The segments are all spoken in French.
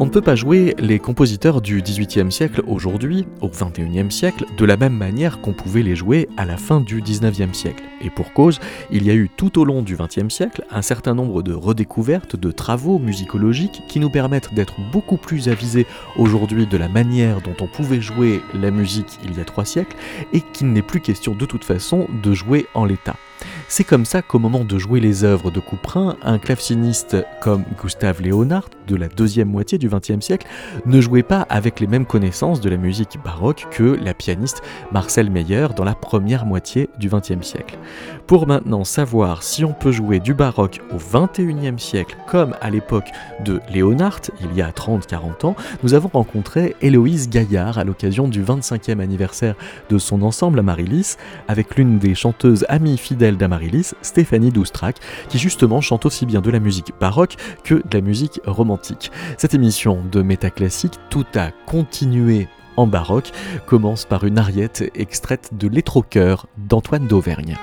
On ne peut pas jouer les compositeurs du XVIIIe siècle aujourd'hui, au XXIe siècle, de la même manière qu'on pouvait les jouer à la fin du XIXe siècle. Et pour cause, il y a eu tout au long du XXe siècle un certain nombre de redécouvertes, de travaux musicologiques qui nous permettent d'être beaucoup plus avisés aujourd'hui de la manière dont on pouvait jouer la musique il y a trois siècles, et qu'il n'est plus question de toute façon de jouer en l'état. C'est comme ça qu'au moment de jouer les œuvres de Couperin, un claveciniste comme Gustave Léonard, de la deuxième moitié du XXe siècle, ne jouait pas avec les mêmes connaissances de la musique baroque que la pianiste Marcel Meyer dans la première moitié du XXe siècle. Pour maintenant savoir si on peut jouer du baroque au XXIe siècle comme à l'époque de Léonard, il y a 30-40 ans, nous avons rencontré Héloïse Gaillard à l'occasion du 25e anniversaire de son ensemble Amaryllis, avec l'une des chanteuses amies fidèles Stéphanie Doustrac, qui justement chante aussi bien de la musique baroque que de la musique romantique. Cette émission de métaclassique, tout a continué en baroque, commence par une ariette extraite de L'étroqueur d'Antoine d'Auvergne.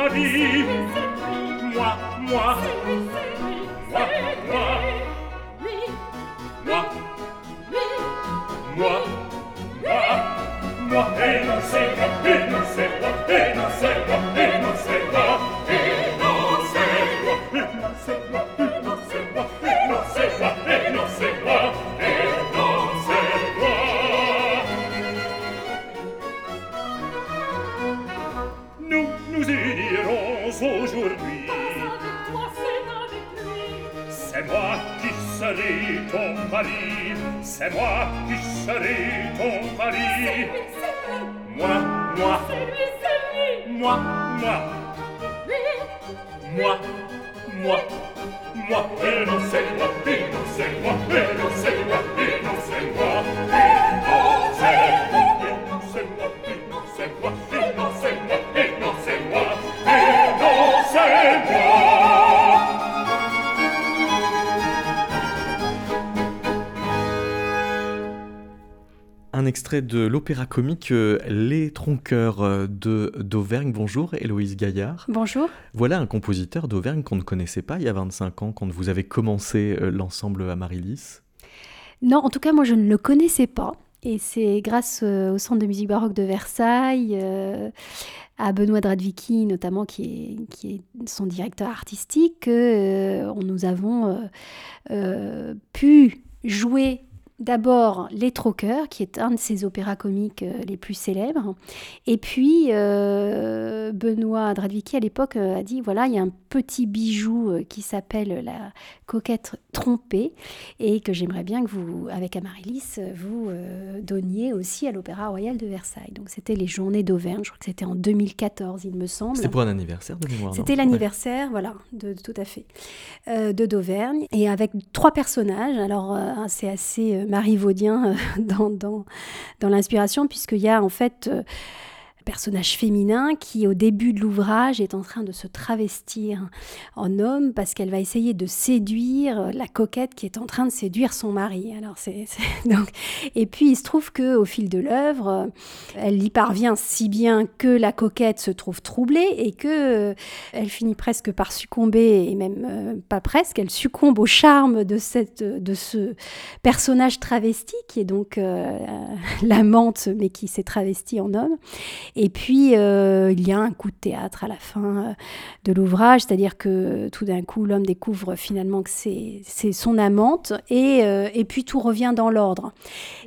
ma vie. Moi, moi, moi. Extrait de l'opéra comique euh, Les Tronqueurs euh, de d'Auvergne. Bonjour Héloïse Gaillard. Bonjour. Voilà un compositeur d'Auvergne qu'on ne connaissait pas il y a 25 ans quand vous avez commencé euh, l'ensemble Amaryllis. Non, en tout cas moi je ne le connaissais pas. Et c'est grâce au Centre de musique baroque de Versailles, à Benoît Dradvicki notamment, qui est, qui est son directeur artistique, que nous avons pu jouer D'abord, Les Troqueurs, qui est un de ses opéras comiques euh, les plus célèbres. Et puis, euh, Benoît Dradvicki, à l'époque, euh, a dit, voilà, il y a un petit bijou qui s'appelle la coquette trompée et que j'aimerais bien que vous, avec Amaryllis, vous donniez aussi à l'Opéra Royal de Versailles. Donc, c'était les Journées d'Auvergne, je crois que c'était en 2014, il me semble. C'était pour un anniversaire de mémoire C'était l'anniversaire, voilà, de, tout à fait, de d'Auvergne. Et avec trois personnages. Alors, c'est assez marivaudien euh, dans, dans, dans l'inspiration, puisqu'il y a en fait euh, personnage féminin qui, au début de l'ouvrage, est en train de se travestir en homme parce qu'elle va essayer de séduire la coquette qui est en train de séduire son mari. Alors c'est, donc et puis il se trouve que au fil de l'œuvre, elle y parvient si bien que la coquette se trouve troublée et que euh, elle finit presque par succomber et même euh, pas presque, elle succombe au charme de cette de ce personnage travesti qui est donc euh, l'amante mais qui s'est travesti en homme. Et puis, euh, il y a un coup de théâtre à la fin euh, de l'ouvrage, c'est-à-dire que tout d'un coup, l'homme découvre finalement que c'est son amante, et, euh, et, puis tout revient dans l'ordre.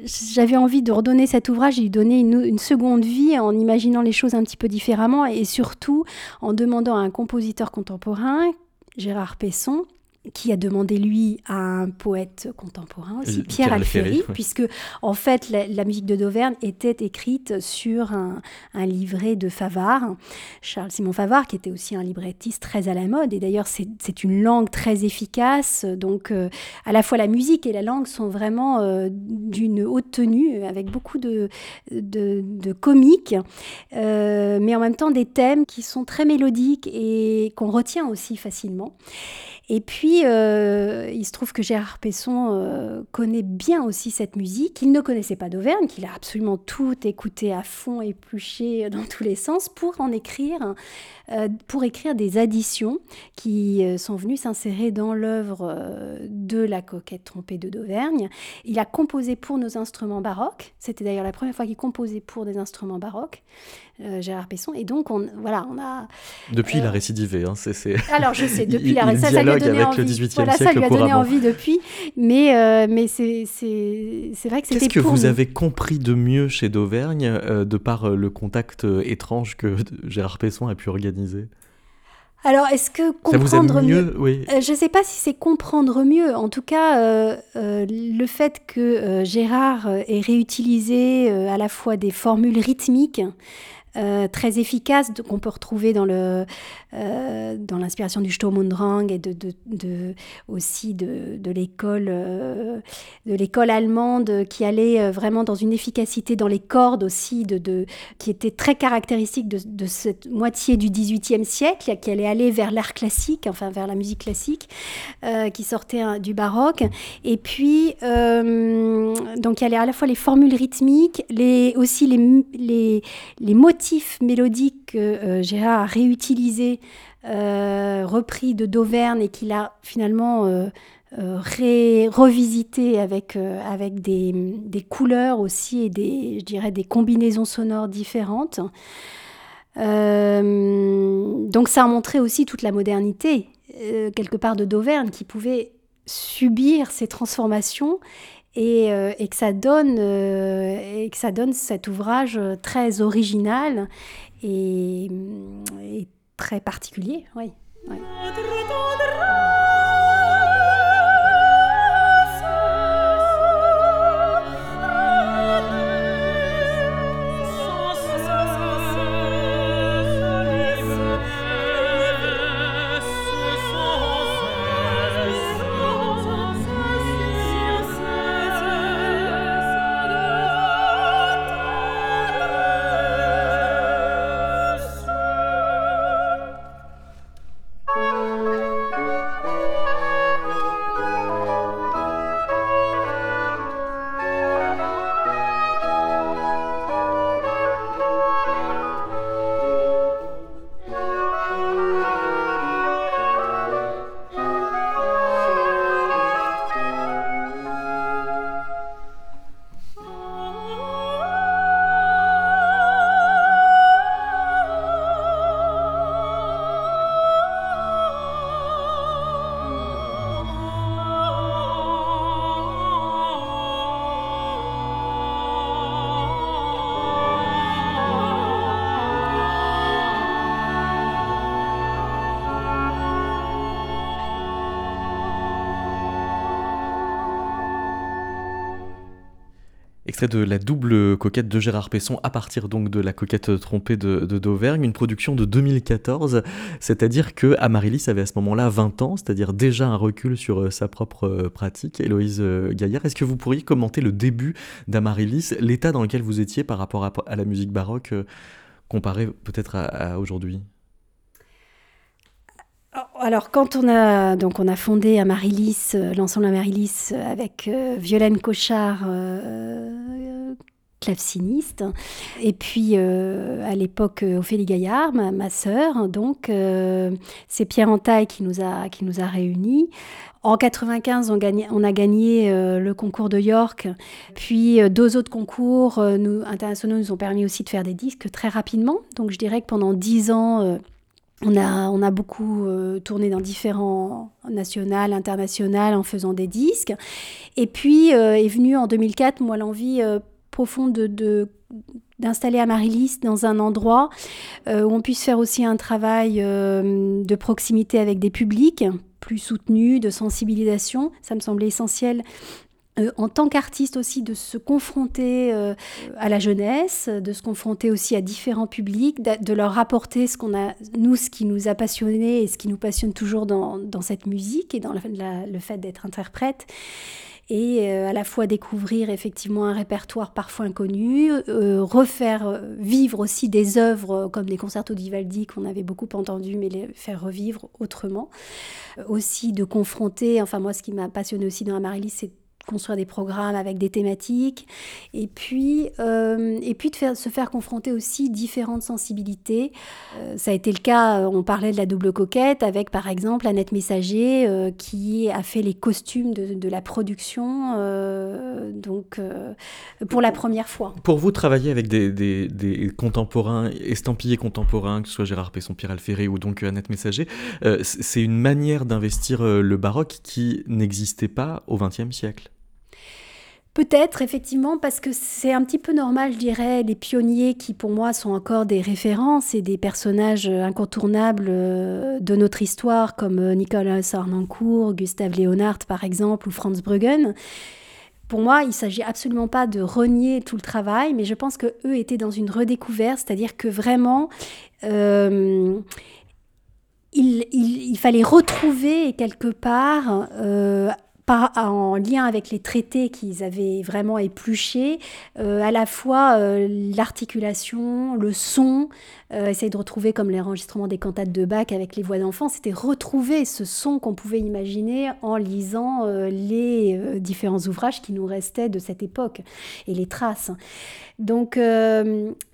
J'avais envie de redonner cet ouvrage, lui donner une, une, seconde vie en imaginant les choses un petit peu différemment, et surtout en demandant à un compositeur contemporain, Gérard Pesson, qui a demandé lui à un poète contemporain aussi, Pierre, Alféry, puisque en fait la, musique de Dauvergne était écrite sur un, livret de Favard, Charles Simon Favard, qui était aussi un librettiste très à la mode. Et d'ailleurs c'est une langue très efficace, donc euh, à la fois la musique et la langue sont vraiment euh, d'une haute tenue, avec beaucoup de, de, comique, euh, mais en même temps des thèmes qui sont très mélodiques et qu'on retient aussi facilement. Et puis, euh, il se trouve que Gérard Pesson euh, connaît bien aussi cette musique. Il ne connaissait pas d'Auvergne, qu'il a absolument tout écouté à fond, épluché dans tous les sens pour en écrire, pour écrire des additions qui sont venues s'insérer dans l'œuvre de la coquette trompée de d'Auvergne. Il a composé pour nos instruments baroques. C'était d'ailleurs la première fois qu'il composait pour des instruments baroques. Euh, Gérard Pesson. Et donc, on, voilà, on a. Depuis, il a euh, récidivé. Hein, c'est, Alors, je sais, depuis, il, a, ça, ça lui a donné envie. voilà, ça lui a donné envie depuis. Mais, euh, mais c'est, c'est, c'est vrai que c'était. Qu'est-ce que vous avez compris de mieux chez d'Auvergne, de par le contact étrange que Gérard Pesson a pu organiser alors, est-ce que comprendre mieux, oui. Je ne sais pas si c'est comprendre mieux. En tout cas, le fait que Gérard ait réutilisé à la fois des formules rythmiques, euh, très efficace qu'on peut retrouver dans le euh, dans l'inspiration du Sturm und Drang et de, de, aussi de, de l'école euh, de l'école allemande qui allait vraiment dans une efficacité dans les cordes aussi de qui était très caractéristique de, cette moitié du XVIIIe siècle qui allait aller vers l'art classique enfin vers la musique classique qui sortait du baroque. Et puis donc il y avait à la fois les formules rythmiques les aussi les les, les motifs mélodique que euh, Gérard a réutilisé, euh, repris de d'Auvergne et qu'il a finalement euh, revisité avec, des, couleurs aussi et des, je dirais, des combinaisons sonores différentes. donc ça a montré aussi toute la modernité, quelque part, de d'Auvergne, qui pouvait subir ces transformations euh, et, que ça donne, euh, que ça donne cet ouvrage très original et, très particulier. Oui. De la double coquette de Gérard Pesson à partir donc de la coquette trompée de, d'Auvergne, une production de 2014, c'est-à-dire que Amaryllis avait à ce moment-là 20 ans, c'est-à-dire déjà un recul sur euh, sa propre euh, pratique. Héloïse euh, Gaillard, est-ce que vous pourriez commenter le début d'Amaryllis, l'état dans lequel vous étiez par rapport à, la musique baroque comparé peut-être à aujourd'hui? Alors, quand on a, donc on a fondé Amaryllis, l'ensemble Amaryllis avec Violaine Cochard, claveciniste, et puis à l'époque Ophélie Gaillard, ma, ma sœur. Donc, c'est Pierre Entaille qui nous a, qui nous a réunis. En 95, on, on a gagné le concours de York, puis deux autres concours nous, internationaux nous ont permis aussi de faire des disques très rapidement. Donc je dirais que pendant dix ans, on a, on a beaucoup euh, tourné dans différents nationales, internationales en faisant des disques. Et puis euh, est venue en 2004, moi, l'envie euh, profonde de, d'installer Amaryllis dans un endroit où on puisse faire aussi un travail de proximité avec des publics plus soutenus, de sensibilisation. Ça me semblait essentiel euh, en tant qu'artiste aussi de se confronter euh, à la jeunesse, de se confronter aussi à différents publics, de, leur rapporter ce qu'on a, nous, ce qui nous a passionné et ce qui nous passionne toujours dans, cette musique et dans le fait d'être interprète et euh, à la fois découvrir effectivement un répertoire parfois inconnu, refaire vivre aussi des œuvres comme des concertos d'Ivaldi qu'on avait beaucoup entendu, mais les faire revivre autrement. aussi de confronter, enfin moi ce qui m'a passionné aussi dans Amaryllis, c'est construire des programmes avec des thématiques, et puis, euh, et puis de se faire confronter aussi différentes sensibilités. Euh, ça a été le cas, euh, on parlait de la double coquette, avec par exemple Annette Messager, qui a fait les costumes de, de la production, donc pour la première fois. Pour vous, travailler avec des, des, contemporains, estampillés contemporains, que ce soit Gérard Pesson, Pierre Alferré ou donc Annette Messager, c'est une manière d'investir le baroque qui n'existait pas au XXe siècle. Peut-être, effectivement, parce que c'est un petit peu normal, je dirais, les pionniers qui, pour moi, sont encore des références et des personnages incontournables euh, de notre histoire, comme euh, Nicolas Arnoncourt, Gustave Léonard, par exemple, ou Franz Bruggen. Pour moi, il ne s'agit absolument pas de renier tout le travail, mais je pense que eux étaient dans une redécouverte, c'est-à-dire que vraiment, euh, il, fallait retrouver quelque part en lien avec les traités qu'ils avaient vraiment épluchés, euh, à la fois euh, l'articulation, le son, euh, essayer de retrouver comme l'enregistrement des cantates de Bach avec les voix d'enfants, c'était retrouver ce son qu'on pouvait imaginer en lisant les différents ouvrages qui nous restaient de cette époque et les traces. Donc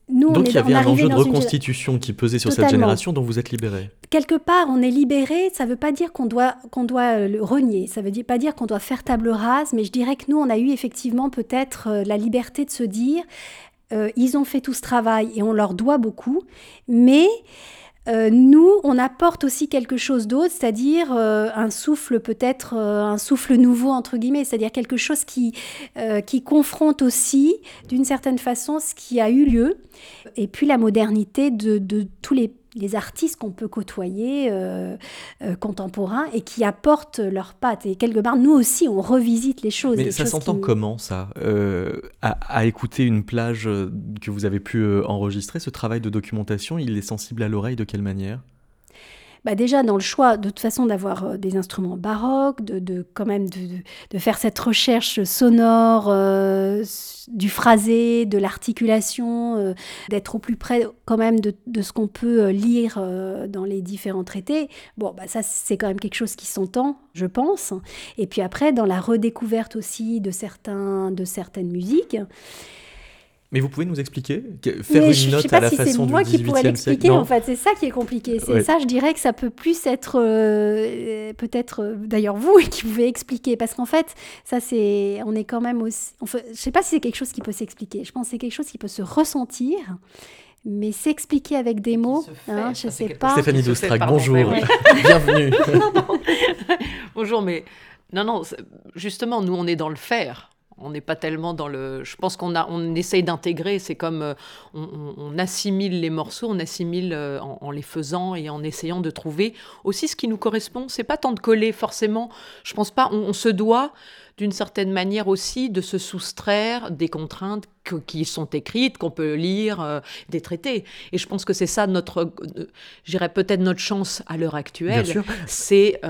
nous, Donc il y avait un enjeu de reconstitution qui pesait sur cette génération dont vous êtes libéré. Quelque part, on est libéré, ça ne veut pas dire qu'on doit, qu'on doit le renier, ça ne veut pas dire qu'on doit faire table rase, mais je dirais que nous, on a eu effectivement peut-être euh, la liberté de se dire, euh, ils ont fait tout ce travail et on leur doit beaucoup, mais euh, nous, on apporte aussi quelque chose d'autre, c'est-à-dire euh, un souffle peut-être, un souffle nouveau, entre guillemets, c'est-à-dire quelque chose qui, qui confronte aussi, d'une certaine façon, ce qui a eu lieu, et puis la modernité de, de tous les les artistes qu'on peut côtoyer euh, euh, contemporains et qui apportent leurs pattes. Et quelque part, nous aussi, on revisite les choses. Mais ça s'entend comment, ça euh, à, écouter une plage que vous avez pu enregistrer, ce travail de documentation, il est sensible à l'oreille de quelle manière? Bah déjà dans le choix de toute façon d'avoir euh, des instruments baroques, de, de quand même de, de, faire cette recherche sonore euh, du phrasé, de l'articulation, euh, d'être au plus près quand même de, de ce qu'on peut lire dans les différents traités. Bon, bah ça c'est quand même quelque chose qui s'entend, je pense. Et puis après dans la redécouverte aussi de certains de certaines musiques. Mais vous pouvez nous expliquer Faire une note à la façon du C'est moi qui pourrais l'expliquer, en fait. C'est ça qui est compliqué. C'est ça, je dirais que ça peut plus être euh, peut-être euh, d'ailleurs vous qui pouvez expliquer. Parce qu'en fait, ça, c'est. On est quand même aussi. Je ne sais pas si c'est quelque chose qui peut s'expliquer. Je pense que c'est quelque chose qui peut se ressentir. Mais s'expliquer avec des mots, hein, je ne sais pas. Stéphanie Doustrac, bonjour. Bienvenue. bonjour, mais non, non, justement, nous, on est dans le faire on n'est pas tellement dans le. Je pense qu'on a, on essaye d'intégrer. C'est comme euh, on, assimile les morceaux, on assimile euh, en, les faisant et en essayant de trouver aussi ce qui nous correspond. C'est pas tant de coller forcément. Je pense pas. On, se doit d'une certaine manière aussi de se soustraire des contraintes qui sont écrites, qu'on peut lire, euh, des traités. Et je pense que c'est ça notre, j'irais peut-être notre chance à l'heure actuelle. C'est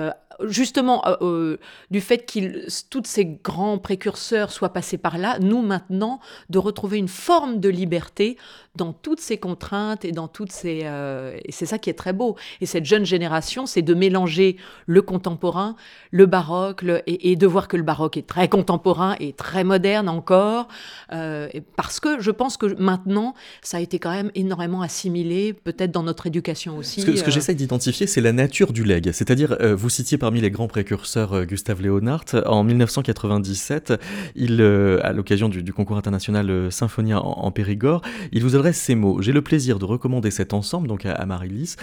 justement, euh, euh, du fait que tous ces grands précurseurs soient passés par là, nous maintenant, de retrouver une forme de liberté dans toutes ces contraintes et dans toutes ces... Euh, et c'est ça qui est très beau. Et cette jeune génération, c'est de mélanger le contemporain, le baroque, et, de voir que le baroque est très contemporain et très moderne encore, parce que je pense que maintenant, ça a été quand même énormément assimilé, peut-être dans notre éducation aussi. Ce que, ce que j'essaie d'identifier, c'est la nature du leg. C'est-à-dire, vous citiez par parmi les grands précurseurs Gustave Leonhardt. En 1997, il, à l'occasion du, concours international Symphonia en, Périgord, il vous adresse ces mots. J'ai le plaisir de recommander cet ensemble, donc à, Marie-Lys,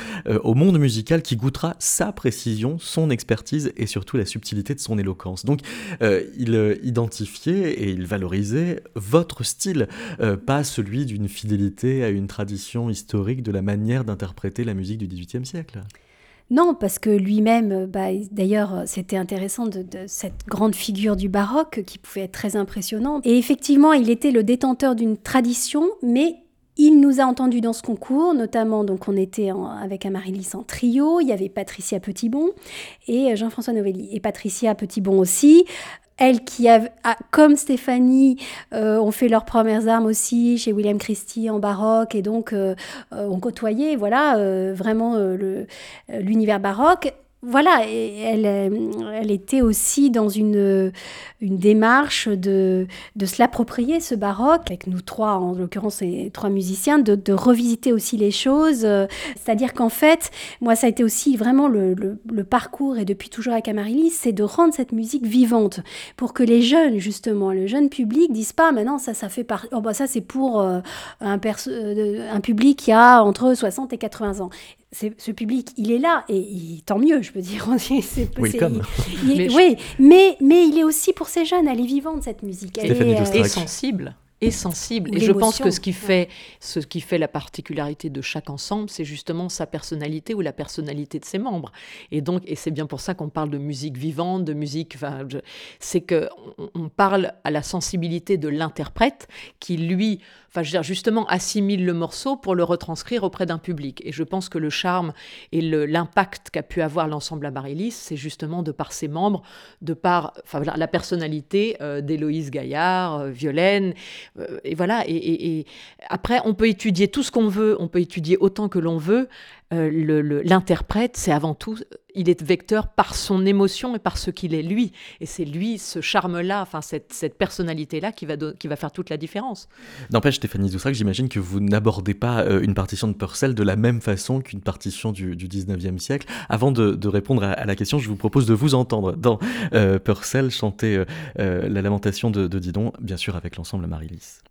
au monde musical qui goûtera sa précision, son expertise et surtout la subtilité de son éloquence. Donc, il identifiait et il valorisait votre style, pas celui d'une fidélité à une tradition historique de la manière d'interpréter la musique du XVIIIe siècle. Non, parce que lui-même, bah, d'ailleurs, c'était intéressant de, cette grande figure du baroque qui pouvait être très impressionnante. Et effectivement, il était le détenteur d'une tradition, mais il nous a entendus dans ce concours, notamment, donc on était avec Amaryllis en trio, il y avait Patricia Petitbon et Jean-François Novelli. Et Patricia Petitbon aussi, elles qui, a, comme Stéphanie, euh, ont fait leurs premières armes aussi chez William Christie en baroque et donc euh, euh, ont côtoyé voilà, vraiment l'univers baroque voilà, elle, elle était aussi dans une, une démarche de, se l'approprier, ce baroque, avec nous trois, en l'occurrence les trois musiciens, de, revisiter aussi les choses. C'est-à-dire qu'en fait, moi, ça a été aussi vraiment le, parcours, et depuis toujours avec Amaryllis, c'est de rendre cette musique vivante, pour que les jeunes, justement, le jeune public, disent pas, maintenant, ça, ça fait partie, oh, bah, ça, c'est pour euh, un, euh, un public qui a entre 60 et 80 ans ce public, il est là, et tant mieux, je peux dire. oui, comme. oui, mais, mais il est aussi pour ces jeunes, elle est vivante, cette musique. Elle est, euh, sensible et sensible. Et je pense que ce qui fait, ce qui fait la particularité de chaque ensemble, c'est justement sa personnalité ou la personnalité de ses membres. Et donc, et c'est bien pour ça qu'on parle de musique vivante, de musique. Enfin, c'est que on parle à la sensibilité de l'interprète qui lui je veux dire, justement, assimile le morceau pour le retranscrire auprès d'un public. Et je pense que le charme et l'impact qu'a pu avoir l'ensemble Amaryllis, c'est justement de par ses membres, de par la personnalité euh, d'Héloïse Gaillard, euh, Violaine, euh, et voilà. et, après, on peut étudier tout ce qu'on veut, on peut étudier autant que l'on veut. Euh, l'interprète, c'est avant tout, il est vecteur par son émotion et par ce qu'il est lui. Et c'est lui, ce charme-là, enfin cette, cette personnalité-là qui va, qui va faire toute la différence. N'empêche, Stéphanie Doustrac, j'imagine que vous n'abordez pas euh, une partition de Purcell de la même façon qu'une partition du, du 19e siècle. Avant de, répondre à, la question, je vous propose de vous entendre dans euh, Purcell chanter la lamentation de, de Didon, bien sûr avec l'ensemble Marie-Lys.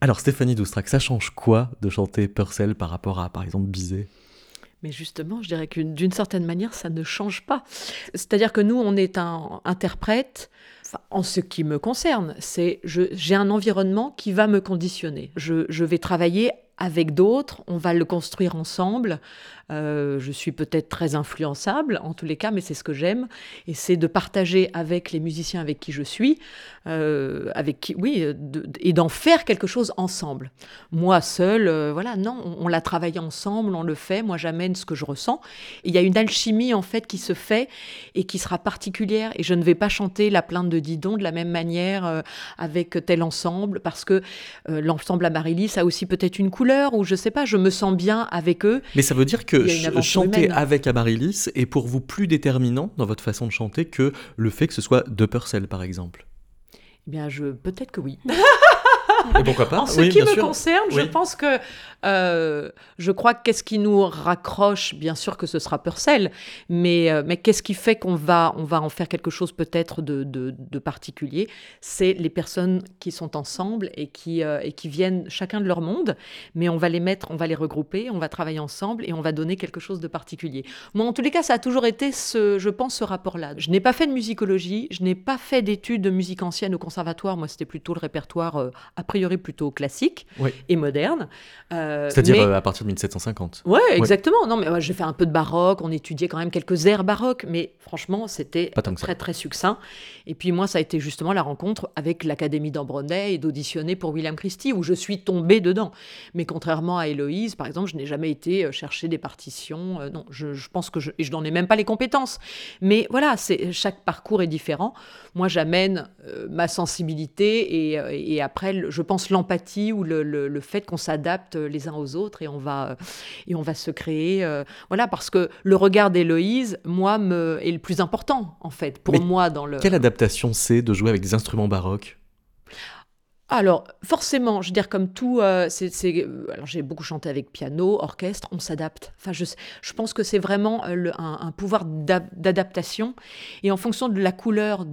Alors Stéphanie Doustrac, ça change quoi de chanter Purcell par rapport à par exemple Bizet? Mais justement, je dirais que d'une certaine manière, ça ne change pas. C'est-à-dire que nous, on est un interprète, en ce qui me concerne, c'est j'ai un environnement qui va me conditionner. Je, je vais travailler avec d'autres, on va le construire ensemble. Euh, je suis peut-être très influençable, en tous les cas, mais c'est ce que j'aime. Et c'est de partager avec les musiciens avec qui je suis, euh, avec qui, oui, et d'en faire quelque chose ensemble. Moi seul, euh, voilà, non, on, l'a travaillé ensemble, on le fait. Moi, j'amène ce que je ressens. Il y a une alchimie, en fait, qui se fait et qui sera particulière. Et je ne vais pas chanter la plainte de Didon de la même manière avec tel ensemble, parce que l'ensemble à Marilis a aussi peut-être une couleur, ou je sais pas, je me sens bien avec eux. Mais ça veut dire que chanter avec Amaryllis est pour vous plus déterminant dans votre façon de chanter que le fait que ce soit de Purcell, par exemple? Eh bien, je peut-être que oui. Et pourquoi pas En ce qui me concerne, je pense que euh, je crois que qu'est-ce qui nous raccroche, bien sûr que ce sera Purcell, mais, euh, mais qu'est-ce qui fait qu'on va, on va en faire quelque chose peut-être de, de, particulier C'est les personnes qui sont ensemble et qui, euh, et qui viennent chacun de leur monde, mais on va les mettre, on va les regrouper, on va travailler ensemble et on va donner quelque chose de particulier. Moi, en tous les cas, ça a toujours été, ce, je pense, ce rapport-là. Je n'ai pas fait de musicologie, je n'ai pas fait d'études de musique ancienne au conservatoire, moi c'était plutôt le répertoire priori plutôt classique et moderne. Euh, C'est-à-dire euh, à partir de 1750. Ouais, exactement. Non, mais j'ai fait un peu de baroque. On étudiait quand même quelques airs baroques, mais franchement, c'était très très succinct. Et puis moi, ça a été justement la rencontre avec l'Académie d'Ambronay et d'auditionner pour William Christie, où je suis tombée dedans. Mais contrairement à Héloïse, par exemple, je n'ai jamais été euh, chercher des partitions. non, je, pense que je, n'en ai même pas les compétences. Mais voilà, c'est chaque parcours est différent. Moi, j'amène ma sensibilité et, et, après, je pense l'empathie ou le, le, le fait qu'on s'adapte les uns aux autres et on va, et on va se créer. Euh, voilà, parce que le regard d'Héloïse, moi, me, est le plus important, en fait, pour moi. dans le Quelle adaptation c'est de jouer avec des instruments baroques? Alors, forcément, je veux dire, comme tout, euh, c'est, alors j'ai beaucoup chanté avec piano, orchestre, on s'adapte. Enfin, je, je pense que c'est vraiment euh, un, un, pouvoir d'adaptation. Et en fonction de la couleur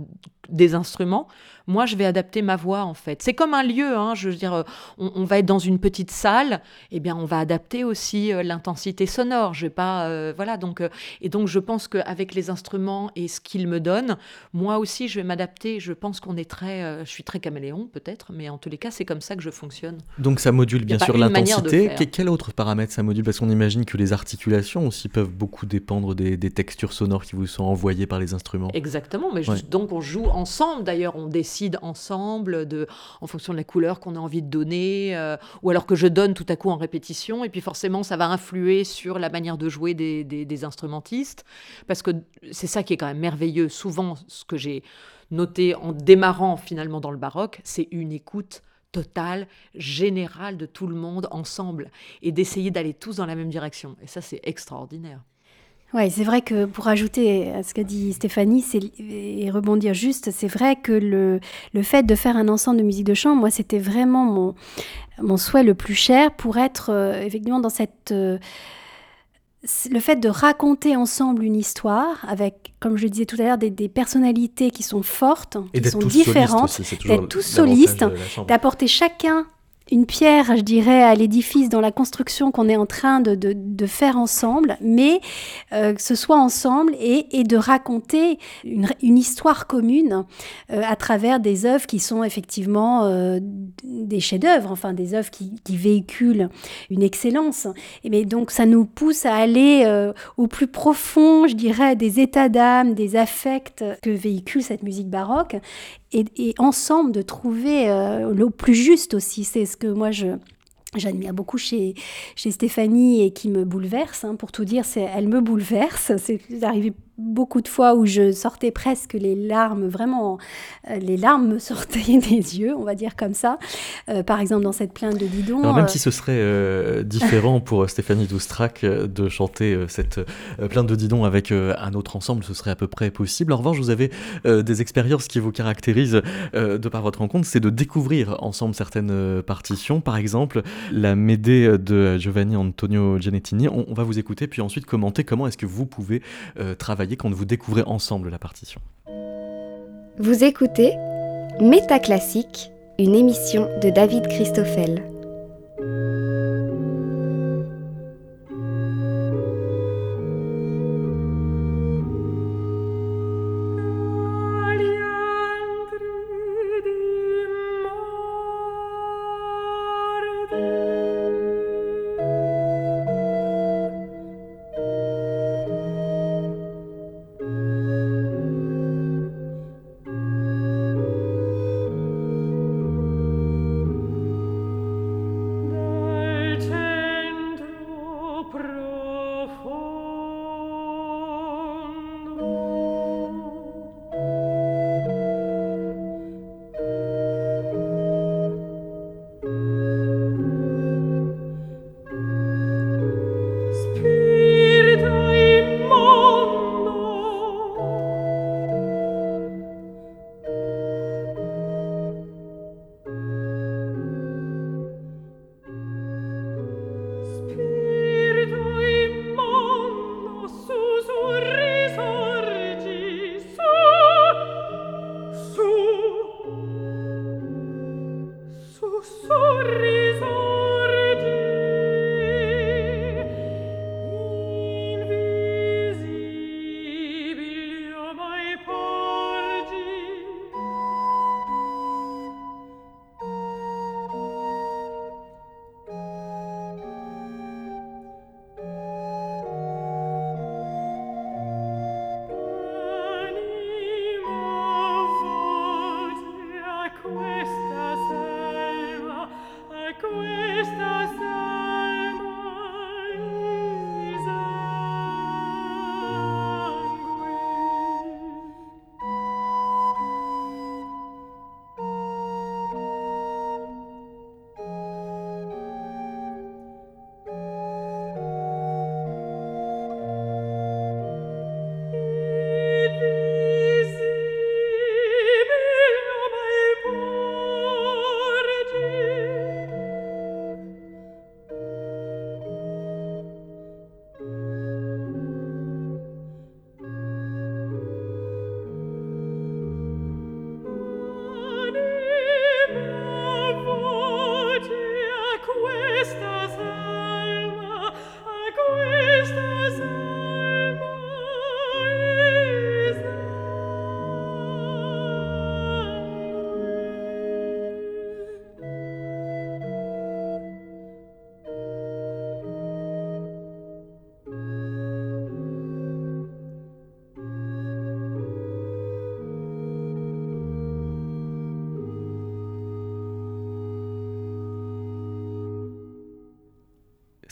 des instruments, moi, je vais adapter ma voix, en fait. C'est comme un lieu, hein, je veux dire, euh, on, va être dans une petite salle, eh bien, on va adapter aussi euh, l'intensité sonore. Je vais pas, euh, voilà, donc, et donc, je pense qu'avec les instruments et ce qu'ils me donnent, moi aussi, je vais m'adapter. Je pense qu'on est très, je suis très caméléon, peut-être, mais en tous les cas, c'est comme ça que je fonctionne. Donc, ça module bien sûr l'intensité. Quel autre paramètre ça module? Parce qu'on imagine que les articulations aussi peuvent beaucoup dépendre des, textures sonores qui vous sont envoyées par les instruments. Exactement, mais donc on joue ensemble. D'ailleurs, on décide ensemble de, en fonction de la couleur qu'on a envie de donner, euh, ou alors que je donne tout à coup en répétition. Et puis forcément, ça va influer sur la manière de jouer des, des, instrumentistes, parce que c'est ça qui est quand même merveilleux. Souvent, ce que j'ai noté en démarrant finalement dans le baroque, c'est une écoute totale, générale de tout le monde ensemble, et d'essayer d'aller tous dans la même direction. Et ça, c'est extraordinaire. Oui, c'est vrai que pour ajouter à ce qu'a dit Stéphanie et rebondir juste, c'est vrai que le, le, fait de faire un ensemble de musique de chambre, moi, c'était vraiment mon, mon souhait le plus cher pour être euh, effectivement dans cette... Euh, le fait de raconter ensemble une histoire avec, comme je disais tout à l'heure, des, des, personnalités qui sont fortes, et qui sont différentes, d'être tous solistes, d'apporter chacun une pierre, je dirais, à l'édifice dans la construction qu'on est en train de, de, faire ensemble, mais euh, que ce soit ensemble et, et de raconter une, une histoire commune euh, à travers des œuvres qui sont effectivement euh, des chefs-d'œuvre, enfin des œuvres qui, qui, véhiculent une excellence. Et mais donc ça nous pousse à aller au plus profond, je dirais, des états d'âme, des affects que véhicule cette musique baroque et, ensemble de trouver euh, le plus juste aussi. C'est ce que moi je, j'admire beaucoup chez, chez Stéphanie et qui me bouleverse. Hein, pour tout dire, c'est, elle me bouleverse. C'est arrivé beaucoup de fois où je sortais presque les larmes, vraiment, euh, les larmes me sortaient des yeux, on va dire comme ça. Euh, par exemple, dans cette plainte de Didon. Alors, même euh, si ce serait différent pour Stéphanie Doustrac de chanter cette plainte de Didon avec un autre ensemble, ce serait à peu près possible. En revanche, vous avez des expériences qui vous caractérisent de par votre rencontre, c'est de découvrir ensemble certaines partitions. Par exemple, la Médée de Giovanni Antonio Giannettini. On, on va vous écouter, puis ensuite commenter comment est-ce que vous pouvez travailler quand vous découvrez ensemble la partition. Vous écoutez Métaclassique une émission de David Christoffel.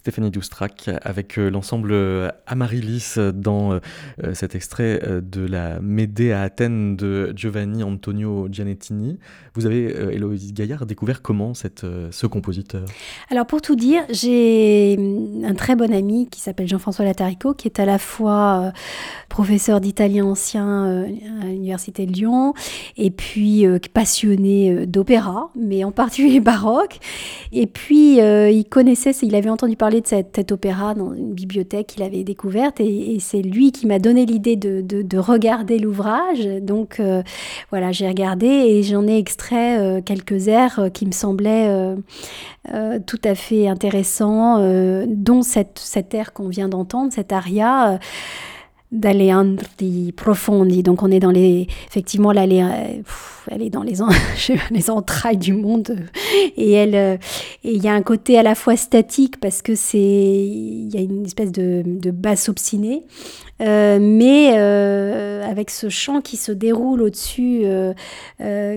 Stéphanie Doustrac avec euh, l'ensemble euh, Amaryllis dans euh, cet extrait de la Médée à Athènes de Giovanni Antonio Gianettini. Vous avez, Héloïse Gaillard, découvert comment cette, ce compositeur? Alors pour tout dire, j'ai un très bon ami qui s'appelle Jean-François Latarico, qui est à la fois professeur d'italien ancien à l'Université de Lyon et puis passionné d'opéra, mais en particulier baroque. Et puis il connaissait, il avait entendu parler de cet, opéra dans une bibliothèque qu'il avait découverte et, c'est lui qui m'a donné l'idée de, regarder l'ouvrage. Donc euh, voilà, j'ai regardé et j'en ai extrait euh, quelques airs euh, qui me semblaient tout à fait intéressants, dont cette, cet air qu'on vient d'entendre, cet aria d'Aleandri Profondi. Donc on est dans les, effectivement, là, elle est, elle est dans les, les entrailles du monde. Et elle, euh, il y a un côté à la fois statique parce que c'est, il y a une espèce de, de basse obstinée, euh, mais euh, avec ce chant qui se déroule au-dessus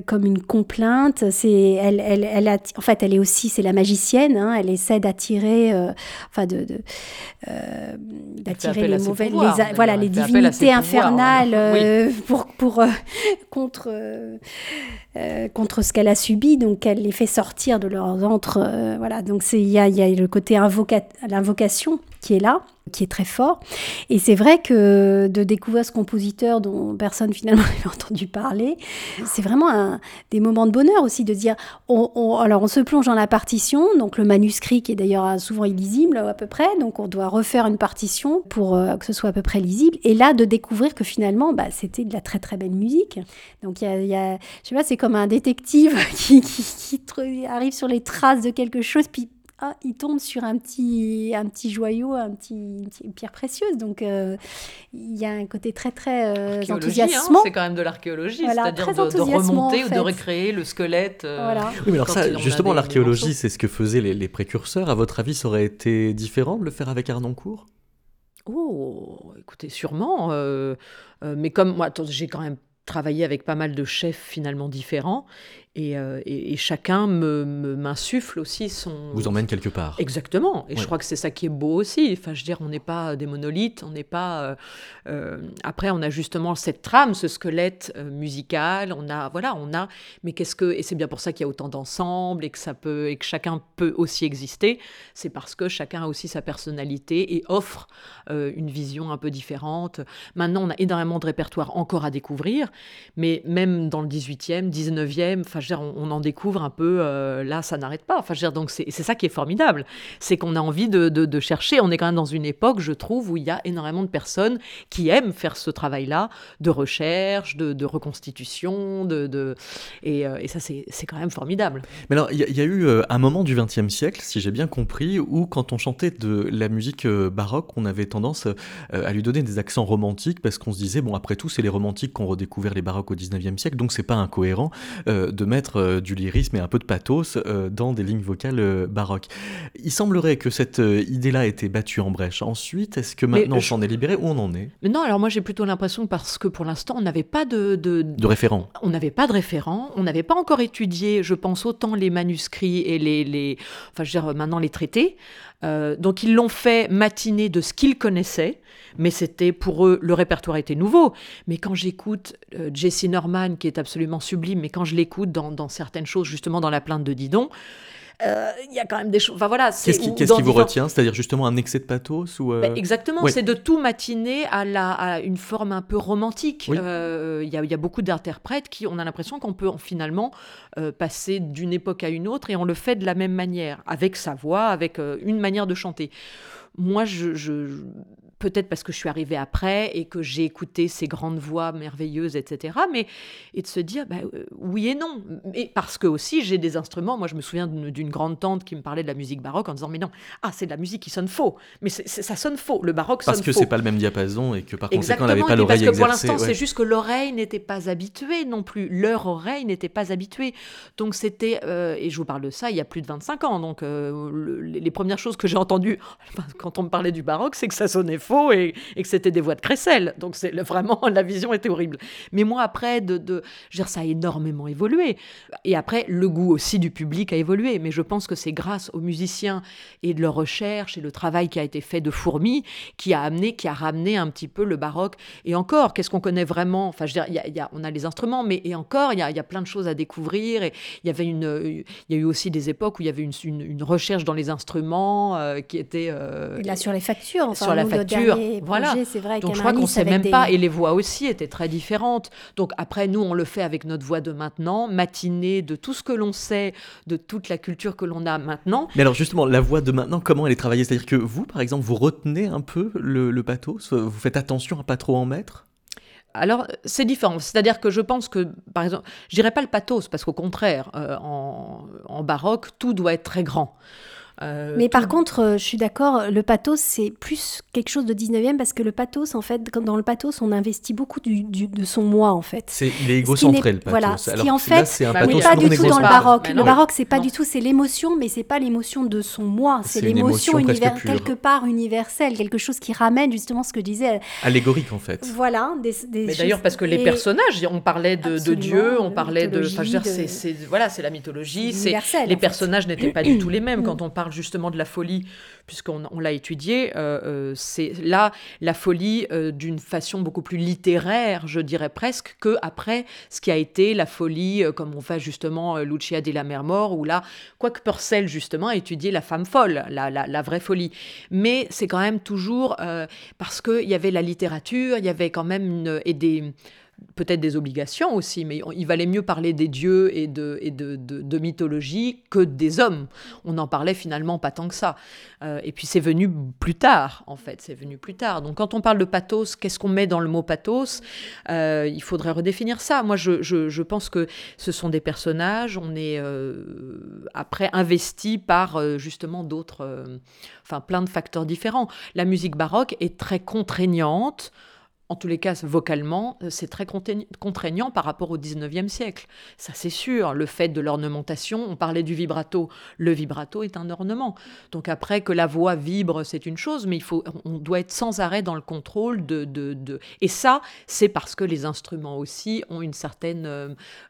comme une complainte. C'est, elle, elle, elle en fait, elle est aussi, c'est la magicienne. Hein, elle essaie d'attirer, enfin de, d'attirer les mauvaises, voilà, les divinités infernales pour, pour contre euh, contre ce qu'elle a subi, donc elle les fait sortir de leurs antres. Euh, voilà, donc il y a, le côté l'invocation qui est là, qui est très fort. Et c'est vrai que de découvrir ce compositeur dont personne finalement n'avait entendu parler, c'est vraiment des moments de bonheur aussi de dire, on, alors on se plonge dans la partition, donc le manuscrit qui est d'ailleurs souvent illisible à peu près, donc on doit refaire une partition pour euh, que ce soit à peu près lisible. Et là, de découvrir que finalement, bah, c'était de la très très belle musique. Donc, il y y a, je sais pas, c'est comme un détective qui, qui, qui, arrive sur les traces de quelque chose, puis ah, il tombe sur un petit, un petit joyau, un petit, une pierre précieuse. Donc, euh, il y a un côté très, très euh, hein, enthousiasmant. c'est quand même de l'archéologie, c'est-à-dire de, remonter ou de recréer le squelette. Euh, oui, mais alors ça, justement, l'archéologie, c'est ce que faisaient les, les, précurseurs. À votre avis, ça aurait été différent de le faire avec Arnoncourt? Oh, écoutez, sûrement. mais comme moi, j'ai quand même travaillé avec pas mal de chefs finalement différents. Euh, et, chacun me, m'insuffle aussi son. Vous emmène quelque part. Exactement. Et je crois que c'est ça qui est beau aussi. Enfin, je veux dire, on n'est pas des monolithes, on n'est pas. Euh, euh, après, on a justement cette trame, ce squelette musical. On a, voilà, on a. Mais qu'est-ce que Et c'est bien pour ça qu'il y a autant d'ensembles et que ça peut et que chacun peut aussi exister. C'est parce que chacun a aussi sa personnalité et offre une vision un peu différente. Maintenant, on a énormément de répertoires encore à découvrir, mais même dans le 18e, 19e, enfin on, en découvre un peu, euh, là, ça n'arrête pas. Enfin, donc c'est ça qui est formidable. C'est qu'on a envie de, chercher. On est quand même dans une époque, je trouve, où il y a énormément de personnes qui aiment faire ce travail-là de recherche, de, reconstitution, de, euh, et, ça, c'est quand même formidable. Mais alors, il y, a eu euh, un moment du XXe siècle, si j'ai bien compris, où quand on chantait de la musique baroque, on avait tendance à lui donner des accents romantiques parce qu'on se disait, bon, après tout, c'est les romantiques qui ont redécouvert les baroques au XIXe siècle, donc c'est pas incohérent de mettre euh, du lyrisme et un peu de pathos euh, dans des lignes vocales euh, baroques. Il semblerait que cette idée-là ait été battue en brèche. Ensuite, est-ce que maintenant on s'en est libéré ou on en est? Mais Non, alors moi j'ai plutôt l'impression parce que pour l'instant on n'avait pas de, de, de... référent. On n'avait pas de référent, on n'avait pas encore étudié, je pense, autant les manuscrits et les, les enfin je veux dire maintenant les traités. donc ils l'ont fait matinée de ce qu'ils connaissaient mais c'était pour eux, le répertoire était nouveau. Mais quand j'écoute euh, Jesse Norman, qui est absolument sublime, mais quand je l'écoute dans, certaines choses, justement dans la plainte de Didon, euh, il y a quand même des choses. Enfin voilà. Qu'est-ce qui, vous retient? C'est-à-dire justement un excès de pathos ou euh, bah, Exactement. C'est de tout matiner à, la, à une forme un peu romantique. Il y, a beaucoup d'interprètes qui, on a l'impression qu'on peut finalement passer d'une époque à une autre et on le fait de la même manière, avec sa voix, avec une manière de chanter. Moi, je, peut-être parce que je suis arrivée après et que j'ai écouté ces grandes voix merveilleuses, etc. Mais et de se dire, bah, euh, oui et non. Et parce que aussi j'ai des instruments. Moi, je me souviens d'une grande tante qui me parlait de la musique baroque en disant, mais non, ah, c'est de la musique qui sonne faux. Mais ça sonne faux. Le baroque parce sonne faux. Parce que c'est pas le même diapason et que par conséquent, on n'avait pas l'oreille exercée. Parce que pour l'instant, c'est juste que l'oreille n'était pas habituée non plus. Leur oreille n'était pas habituée. Donc c'était, euh, et je vous parle de ça il y a plus de 25 ans. Donc euh, les premières choses que j'ai entendues quand on me parlait du baroque, c'est que ça sonnait faux et, que c'était des voix de crécelle. Donc c'est vraiment la vision était horrible. Mais moi après, de, de je ça a énormément évolué. Et après, le goût aussi du public a évolué. Mais je pense que c'est grâce aux musiciens et de leur recherche et le travail qui a été fait de fourmis qui a amené, qui a ramené un petit peu le baroque. Et encore, qu'est-ce qu'on connaît vraiment? Enfin, je veux dire, y a, on a les instruments, mais et encore, il y a, y a, plein de choses à découvrir. Et il y avait une, il y a eu aussi des époques où il y avait une, une, recherche dans les instruments euh, qui était euh, là sur les factures, enfin, sur la facture, voilà. Vrai Donc je crois qu'on ne sait même pas, et les voix aussi étaient très différentes. Donc après, nous, on le fait avec notre voix de maintenant, matinée de tout ce que l'on sait, de toute la culture que l'on a maintenant. Mais alors justement, la voix de maintenant, comment elle est travaillée? C'est-à-dire que vous, par exemple, vous retenez un peu le, le pathos Vous faites attention à pas trop en mettre? Alors, c'est différent. C'est-à-dire que je pense que, par exemple, je dirais pas le pathos, parce qu'au contraire, euh, en, en, baroque, tout doit être très grand. Euh, mais par contre, euh, je suis d'accord, le pathos, c'est plus quelque chose de 19e parce que le pathos, en fait, dans le pathos, on investit beaucoup du, de son moi, en fait. C'est, il est égocentré, le pathos. Voilà, ce qui, en fait, n'est pas du tout dans le baroque. Le baroque, c'est pas du tout, c'est l'émotion, mais c'est pas l'émotion de son moi, c'est, l'émotion quelque part universelle, quelque chose qui ramène justement ce que je disais. Allégorique, en fait. Voilà. Des, mais d'ailleurs, parce que les personnages, on parlait de, Dieu, on parlait de. Enfin, c'est, voilà, c'est la mythologie, c'est les personnages n'étaient pas du tout les mêmes quand on parle justement de la folie, puisqu'on on, l'a étudié, euh, euh, c'est là la folie euh, d'une façon beaucoup plus littéraire, je dirais presque, que après ce qui a été la folie, comme on fait justement Lucia de la Mer Mort, ou là, quoique Purcell justement a étudié la femme folle, la, la, vraie folie. Mais c'est quand même toujours parce qu'il y avait la littérature, il y avait quand même une, et des peut-être des obligations aussi, mais il valait mieux parler des dieux et, de, et de, de, mythologie que des hommes. On n'en parlait finalement pas tant que ça. Euh, et puis c'est venu plus tard, en fait, c'est venu plus tard. Donc quand on parle de pathos, qu'est-ce qu'on met dans le mot pathos? Euh, Il faudrait redéfinir ça. Moi, je, je, pense que ce sont des personnages, on est euh, après investi par justement d'autres, enfin plein de facteurs différents. La musique baroque est très contraignante en tous les cas, vocalement, euh, c'est très contraignant par rapport au 19e siècle. Ça, c'est sûr. Le fait de l'ornementation, on parlait du vibrato. Le vibrato est un ornement. Donc après, que la voix vibre, c'est une chose, mais il faut, on doit être sans arrêt dans le contrôle de... de, de... Et ça, c'est parce que les instruments aussi ont une certaine euh,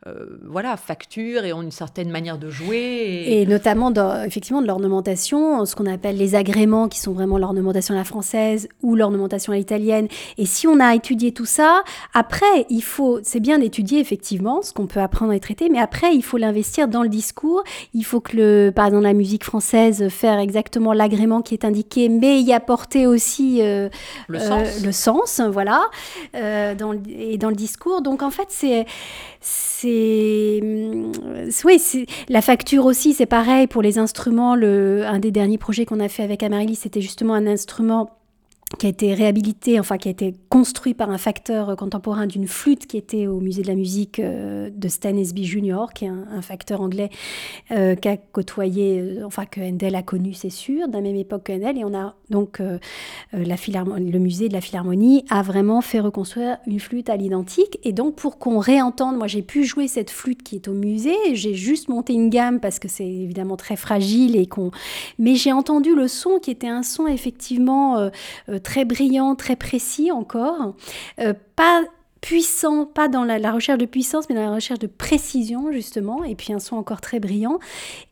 euh, voilà, facture et ont une certaine manière de jouer. Et, notamment, effectivement, de l'ornementation, ce qu'on appelle les agréments, qui sont vraiment l'ornementation à la française ou l'ornementation à l'italienne. Et si on a étudier tout ça. Après, il faut, c'est bien d'étudier effectivement ce qu'on peut apprendre et traiter, mais après, il faut l'investir dans le discours. Il faut que, le, par exemple, la musique française, faire exactement l'agrément qui est indiqué, mais y apporter aussi euh, le, sens. Euh, le, sens. voilà, euh, dans, et dans le discours. Donc, en fait, c'est c'est oui la facture aussi c'est pareil pour les instruments le un des derniers projets qu'on a fait avec Amaryllis c'était justement un instrument qui a été réhabilité, enfin qui a été construit par un facteur contemporain d'une flûte qui était au musée de la musique euh, de Stan Esby Jr., qui est un, facteur anglais euh, qu'a côtoyé, euh, enfin que Handel a connu, c'est sûr, d'un même époque que Handel. Et on a donc la le musée de la Philharmonie a vraiment fait reconstruire une flûte à l'identique. Et donc pour qu'on réentende, moi j'ai pu jouer cette flûte qui est au musée, j'ai juste monté une gamme parce que c'est évidemment très fragile et qu'on, mais j'ai entendu le son qui était un son effectivement très brillant, très précis encore. Euh, pas puissant, pas dans la, recherche de puissance, mais dans la recherche de précision, justement, et puis un son encore très brillant.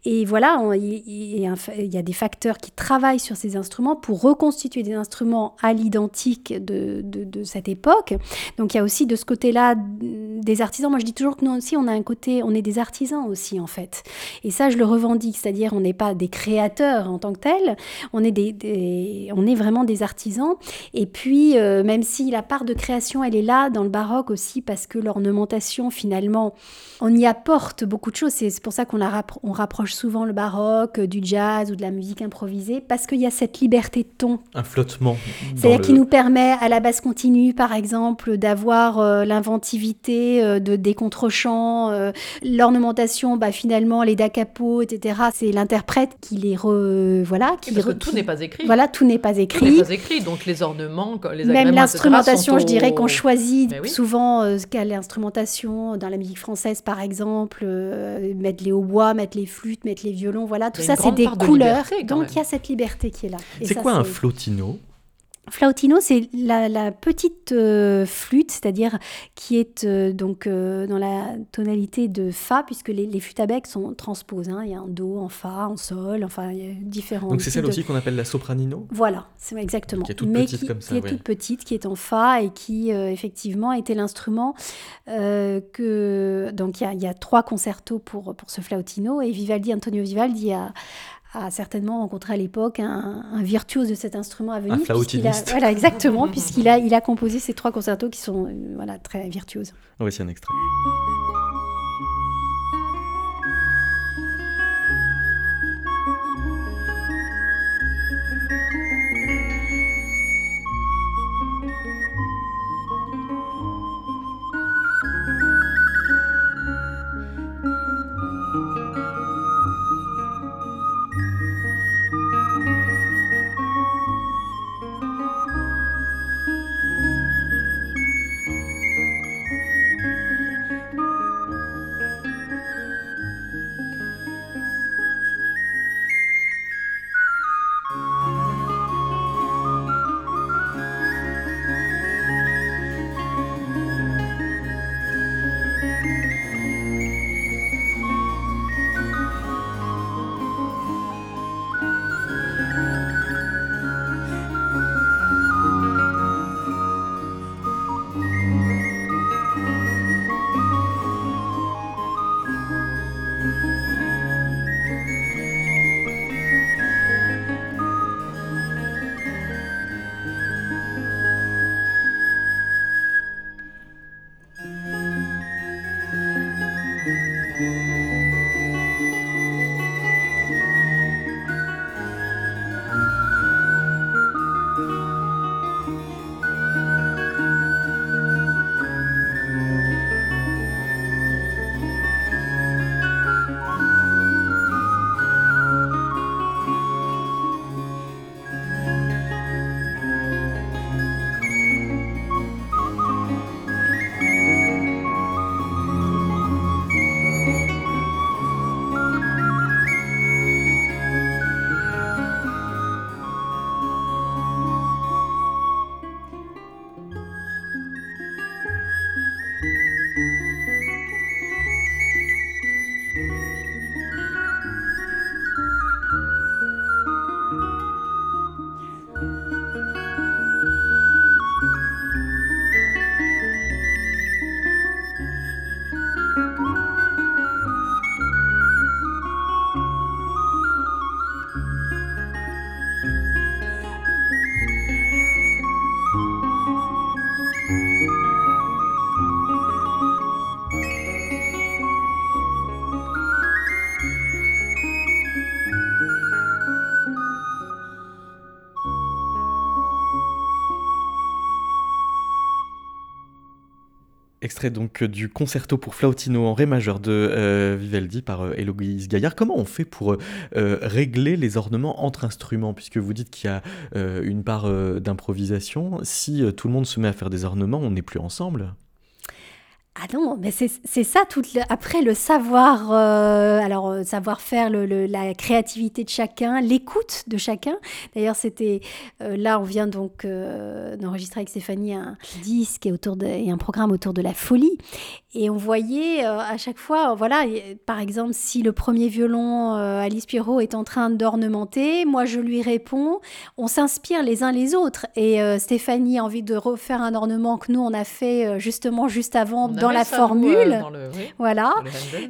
Et voilà, il y, a des facteurs qui travaillent sur ces instruments pour reconstituer des instruments à l'identique de, de, cette époque. Donc il y a aussi de ce côté-là des artisans. Moi, je dis toujours que nous aussi, on a un côté, on est des artisans aussi, en fait. Et ça, je le revendique, c'est-à-dire on n'est pas des créateurs en tant que tels, on est, des, on est vraiment des artisans. Et puis, euh, même si la part de création, elle est là dans le baroque aussi parce que l'ornementation, finalement, on y apporte beaucoup de choses. C'est pour ça qu'on on rapproche souvent le baroque du jazz ou de la musique improvisée parce qu'il y a cette liberté de ton. Un flottement. C'est-à-dire qui nous permet à la basse continue, par exemple, d'avoir euh, l'inventivité euh, de des contrechants, euh, l'ornementation, bah, finalement les da capo, etc. C'est l'interprète qui les re, voilà, qui parce que tout n'est pas écrit. Voilà, tout n'est pas écrit. Tout n'est pas écrit, donc les ornements, les même l'instrumentation, je dirais qu'on choisit souvent euh, l'instrumentation dans la musique française, par exemple, euh, mettre les hautbois, mettre les flûtes, mettre les violons, voilà, tout ça c'est des couleurs. Donc il y a cette liberté qui est là. C'est quoi un flautino Flautino, c'est la, petite euh, flûte, c'est-à-dire qui est euh, donc euh, dans la tonalité de Fa, puisque les, flûtes à bec sont transposées. Hein. Il y a un Do en Fa, en Sol, enfin il y a différents. Donc c'est celle aussi qu'on appelle la sopranino Voilà, c'est exactement. Qui est toute petite comme ça. Qui est toute petite, qui est en Fa et qui effectivement était l'instrument que. Donc il y, y, a trois concertos pour, pour ce Flautino et Vivaldi, Antonio Vivaldi a a certainement rencontré à l'époque un, virtuose de cet instrument à Venise. Un flautiniste. voilà, exactement, puisqu'il a, il a composé ces trois concertos qui sont euh, voilà, très virtuoses. Oui, c'est un extrait. Donc du concerto pour flautino en ré majeur de euh, Vivaldi par euh, Gaillard. Comment on fait pour euh, régler les ornements entre instruments? Puisque vous dites qu'il y a une part d'improvisation. Si tout le monde se met à faire des ornements, on n'est plus ensemble ah non, mais c'est ça, tout après le savoir, euh, alors euh, savoir faire la créativité de chacun, l'écoute de chacun. D'ailleurs, c'était euh, là, on vient donc d'enregistrer avec Stéphanie un disque et, autour et un programme autour de la folie. Et on voyait à chaque fois, voilà, par exemple, si le premier violon, Alice Pierrot, est en train d'ornementer, moi je lui réponds, on s'inspire les uns les autres. Et Stéphanie a envie de refaire un ornement que nous on a fait justement juste avant dans la formule. voilà.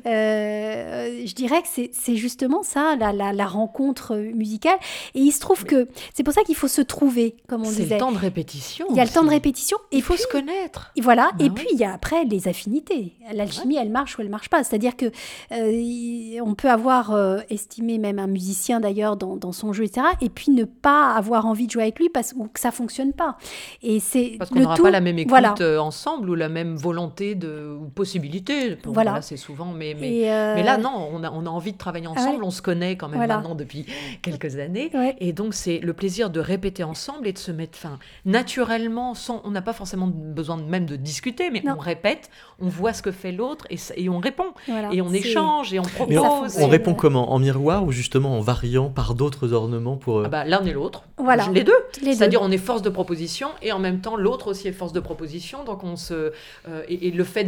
Euh, je dirais que c'est justement ça, la, la, rencontre musicale. Et il se trouve que c'est pour ça qu'il faut se trouver, comme on disait. C'est le temps de répétition. Il y a le temps de répétition. Il faut se connaître. Voilà. Bah et puis il y a après les affinités. L'alchimie, elle marche ou elle marche pas. C'est-à-dire que euh, on peut avoir euh, estimé même un musicien d'ailleurs dans, dans, son jeu, etc. Et puis ne pas avoir envie de jouer avec lui parce ou que ça fonctionne pas. Et c'est parce qu'on n'aura pas la même écoute ensemble ou la même volonté de ou possibilités. voilà. c'est souvent. Mais, mais, euh, mais, là, non, on a, on a envie de travailler ensemble. On se connaît quand même maintenant depuis quelques années. Et donc, c'est le plaisir de répéter ensemble et de se mettre fin. Naturellement, sans, on n'a pas forcément besoin même de discuter, mais on répète, on voit ce que fait l'autre et, et, on répond. et on échange et on propose. On, répond comment? En miroir ou justement en variant par d'autres ornements pour. Euh, ah bah, L'un et l'autre. Voilà. Les deux. C'est-à-dire, on est force de proposition et en même temps, l'autre aussi est force de proposition. Donc, on se. Euh, et, et, le fait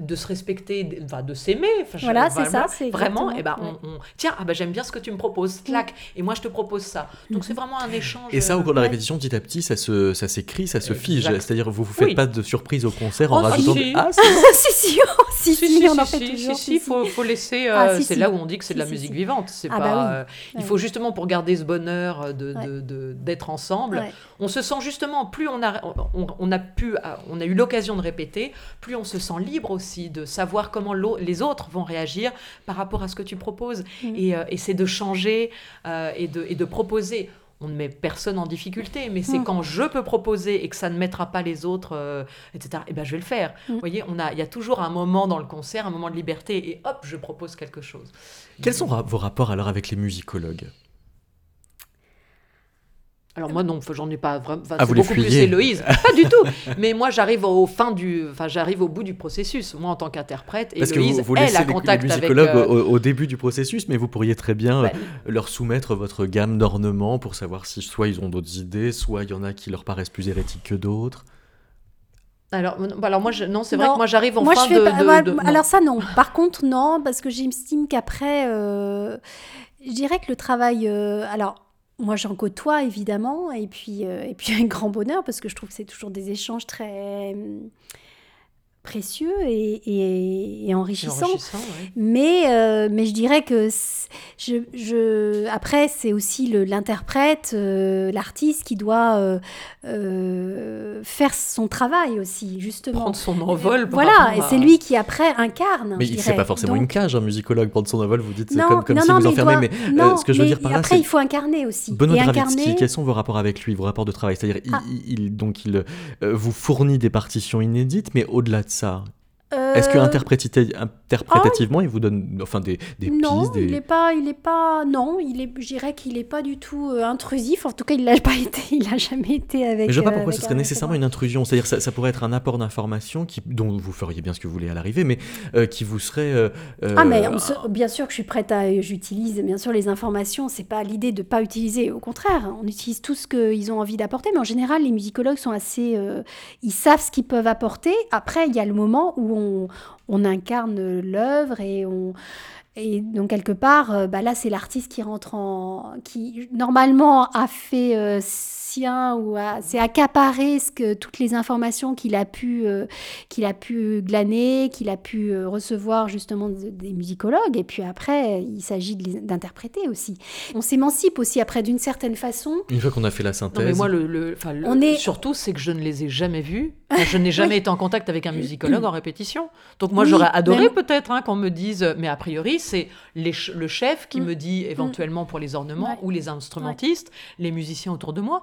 de se respecter, de s'aimer. Voilà, c'est ça. Vraiment, et eh ben, on, tiens, ah ben, j'aime bien ce que tu me proposes, clac, mm. et moi je te propose ça. Donc mm-hmm. c'est vraiment un échange. Et ça, au cours de la répétition, petit à petit, ça se, ça s'écrit, ça se fige. C'est-à-dire, vous vous faites pas de surprise au concert en oh, rajoutant. Si. Ah, si, si, si, si, on en fait toujours. Si, si, faut, faut laisser. Ah, euh, c'est là où on dit que c'est de la musique vivante. C'est ah, pas. Bah euh, il faut justement pour garder ce bonheur de d'être ensemble. On se sent justement plus on a on a pu on a eu l'occasion de répéter, plus on se sent libre aussi de savoir comment les autres vont réagir par rapport à ce que tu proposes. Mm. Euh, et, c'est de changer euh, et, de, et de proposer on ne met personne en difficulté, mais c'est mm. quand je peux proposer et que ça ne mettra pas les autres, euh, etc., et eh ben je vais le faire. Mm. Vous voyez, on a, il y a toujours un moment dans le concert, un moment de liberté, et hop, je propose quelque chose. Quels sont vos rapports alors avec les musicologues? Alors moi non, j'en ai pas vraiment. Ah, c'est beaucoup plus Héloïse. pas du tout. Mais moi j'arrive au fin du, enfin j'arrive au bout du processus. Moi en tant qu'interprète, Parce Héloïse, que vous, vous laissez elle a contact les musicologues avec, euh, au, début du processus, mais vous pourriez très bien euh, leur soumettre votre gamme d'ornements pour savoir si soit ils ont d'autres idées, soit il y en a qui leur paraissent plus hérétiques que d'autres. Alors, alors moi, je, non, c'est vrai que moi j'arrive en moi, fin je fais de, Alors ça non. Par contre non, parce que j'estime qu'après, euh, je dirais que le travail, alors moi, j'en côtoie évidemment, et puis, euh, et puis un grand bonheur parce que je trouve que c'est toujours des échanges très précieux et, et, enrichissant. mais, euh, mais je dirais que je, je, après, c'est aussi l'interprète, euh, l'artiste qui doit euh, faire son travail aussi, justement. Prendre son envol. Voilà, et c'est lui qui après incarne. Mais c'est pas forcément une cage, un musicologue, prendre son envol, vous dites c'est comme, comme si vous enfermez. Mais ce que je veux dire par là, après, il faut incarner aussi. Benoît incarner... quels sont vos rapports avec lui, vos rapports de travail C'est-à-dire, il, ah. il, donc, il vous fournit des partitions inédites, mais au-delà de Song. Est-ce que euh, interprétativement, il vous donne enfin des, des non, pistes il n'est pas, il est pas, non, est, je dirais qu'il n'est pas du tout euh, intrusif. En tout cas, il l'a pas été, il a jamais été avec. Mais je ne vois pas pourquoi ce serait nécessairement une intrusion. C'est-à-dire, ça, ça pourrait être un apport d'information qui, dont vous feriez bien ce que vous voulez à l'arrivée, mais euh, qui vous serait. ah mais bien sûr que je suis prête à, j'utilise bien sûr les informations. C'est pas l'idée de pas utiliser. Au contraire, on utilise tout ce qu'ils ont envie d'apporter. Mais en général, les musicologues sont assez, ils savent ce qu'ils peuvent apporter. Après, il y a le moment où on on, incarne l'œuvre et on et donc quelque part, euh, bah là c'est l'artiste qui rentre en, qui normalement a fait euh, ou c'est accaparer ce que, toutes les informations qu'il a pu, euh, qu'il a pu glaner, qu'il a pu euh, recevoir justement des musicologues. Et puis après, il s'agit d'interpréter aussi. On s'émancipe aussi après d'une certaine façon. Une fois qu'on a fait la synthèse. mais moi, le, on est... surtout, c'est que je ne les ai jamais vus. je n'ai jamais été en contact avec un musicologue en répétition. Donc moi, j'aurais adoré peut-être hein, qu'on me dise, mais a priori, c'est le chef qui mm. me dit éventuellement pour les ornements ou les instrumentistes, les musiciens autour de moi.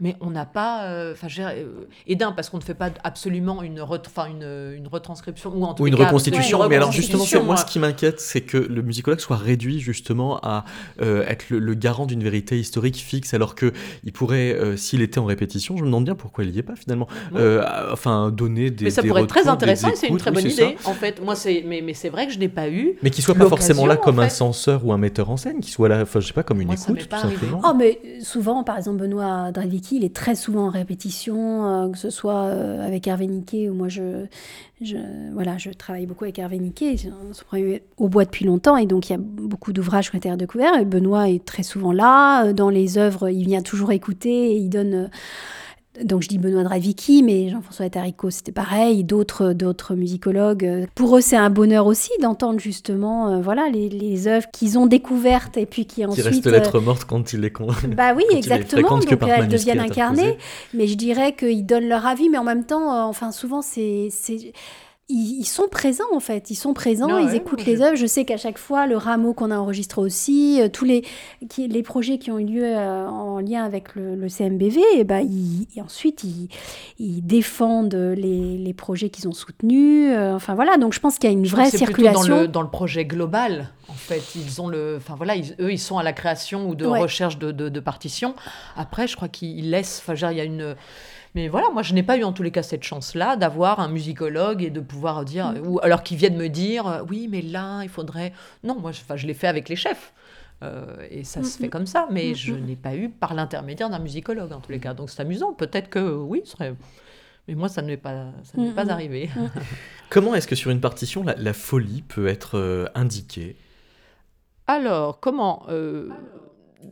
mais on n'a pas. euh, Enfin, euh, et d'un, parce qu'on ne fait pas absolument une, enfin, une, une retranscription ou en tout Ou une cas, reconstitution, une mais alors justement, moi ce qui m'inquiète, c'est que le musicologue soit réduit justement à euh, être le, le garant d'une vérité historique fixe, alors que il pourrait, euh, s'il était en répétition, je me demande bien pourquoi il y est pas finalement, Ouais. euh, enfin donner des Mais ça des pourrait être très intéressant et c'est une très oui, bonne ça. idée. En fait, moi, c'est, mais, mais c'est vrai que je n'ai pas eu. Mais qu'il soit pas forcément là comme en un censeur ou un metteur en scène, qu'il soit là, enfin je sais pas, comme une Moi, écoute tout simplement. Oh, mais souvent, par exemple, Benoît Il est très souvent en répétition, euh, que ce soit euh, avec Hervé Niquet, ou moi, je, je, voilà, je travaille beaucoup avec Hervé Niquet, au bois depuis longtemps, et donc il y a beaucoup d'ouvrages qui ont été redécouverts, et Benoît est très souvent là, euh, dans les œuvres, il vient toujours écouter, et il donne... donc je dis Benoît Dravicki, mais Jean-François Attarico, c'était pareil, d'autres d'autres musicologues. Pour eux, c'est un bonheur aussi d'entendre justement, euh, voilà, les, les œuvres qu'ils ont découvertes et puis qui Qui ensuite. reste euh, lettre morte quand il est con. bah oui, exactement. Donc elles deviennent incarnées. Mais je dirais qu'ils donnent leur avis, mais en même temps, euh, enfin souvent c'est c'est- ils, ils sont présents en fait. Ils sont présents, Ah ils ouais, écoutent les œuvres. Je sais qu'à chaque fois, le rameau qu'on a enregistré aussi, euh, tous les qui- les projets qui ont eu lieu euh, en lien avec le, le CMBV, et ben ils, et ensuite ils, ils défendent les, les projets qu'ils ont soutenus. euh, enfin voilà, donc je pense qu'il y a une Je vraie c'est plutôt circulation. dans le, dans le projet global. En fait, ils ont le, enfin voilà, ils- eux, ils sont à la création ou de Ouais. recherche de, de, de partitions. Après, je crois qu'ils laissent. Enfin, il y a une. Mais voilà, moi, je n'ai pas eu en tous les cas cette chance-là d'avoir un musicologue et de pouvoir dire, Mm. ou alors qu'ils viennent me dire, euh, oui, mais là, il faudrait. Non, moi, je, enfin, je l'ai fait avec les chefs. Euh, et ça se Mm, fait comme ça, mais Mm, je mm. n'ai pas eu par l'intermédiaire d'un musicologue en tous les cas. Donc c'est amusant. Peut-être que oui, ce serait. Mais moi, ça ne m'est pas, ça Mm, pas mm. arrivé. Comment est-ce que sur une partition, la, la folie peut être euh, indiquée? Alors, comment euh,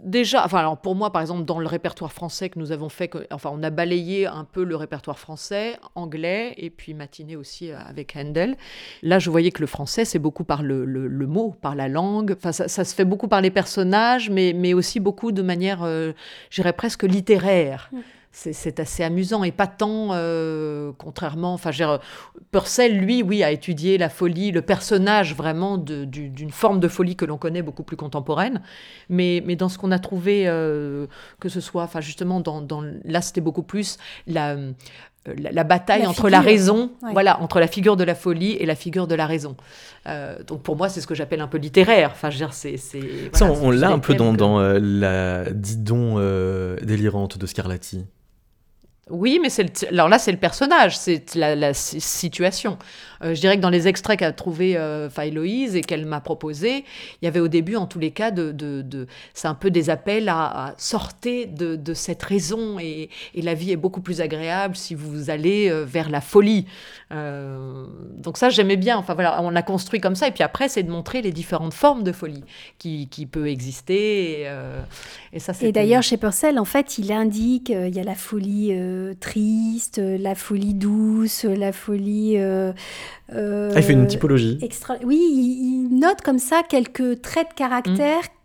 Déjà, enfin, alors pour moi, par exemple, dans le répertoire français que nous avons fait, enfin, on a balayé un peu le répertoire français, anglais, et puis matinée aussi euh, avec Handel. Là, je voyais que le français, c'est beaucoup par le, le- mot, par la langue. Enfin, ça, ça se fait beaucoup par les personnages, mais, mais aussi beaucoup de manière, euh, j'irais presque littéraire. Mm. C'est assez amusant et pas tant, euh, contrairement. Enfin, Purcell, lui, oui, a étudié la folie, le personnage vraiment du- d'une forme de folie que l'on connaît beaucoup plus contemporaine. Mais, mais dans ce qu'on a trouvé, euh, que ce soit, enfin, justement, dans, dans- là, c'était beaucoup plus la, euh, la, la bataille La entre la figure. raison, Ouais. voilà, entre la figure de la folie et la figure de la raison. Euh, donc pour moi, c'est ce que j'appelle un peu littéraire. Enfin, je veux dire, c'est. voilà, on, l'a un peu dans, que- dans euh, la Didon euh, délirante de Scarlatti. Oui, mais c'est le- alors là, c'est le personnage, c'est la, la si- situation. Euh, je dirais que dans les extraits qu'a trouvé euh, Héloïse et qu'elle m'a proposé, il y avait au début, en tous les cas, de, de, de- c'est un peu des appels à, à sortir de, de cette raison et, et la vie est beaucoup plus agréable si vous allez euh, vers la folie. Euh, donc ça, j'aimais bien. Enfin voilà, on l'a construit comme ça. Et puis après, c'est de montrer les différentes formes de folie qui, qui peut exister. Et, et ça, Et d'ailleurs, chez Purcell, en fait, il indique, il y a la folie euh, triste, euh, la folie douce, euh, la folie... euh, euh, Ah, il fait une typologie. extra... Oui, il, il note comme ça quelques traits de caractère Mm.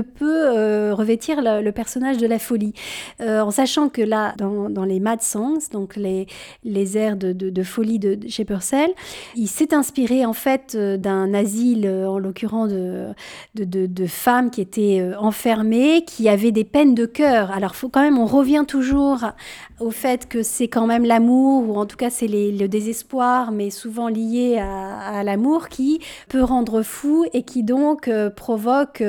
Peut euh, revêtir le, personnage de la folie. Euh, en sachant que là, dans, les Mad Songs, donc les, les airs de, folie de, de chez Purcell, il s'est inspiré en fait euh, d'un asile, en l'occurrence de, femmes qui étaient enfermées, qui avaient des peines de cœur. Alors faut quand même, on revient toujours au fait que c'est quand même l'amour, ou en tout cas c'est le désespoir, mais souvent lié à, l'amour, qui peut rendre fou et qui donc provoque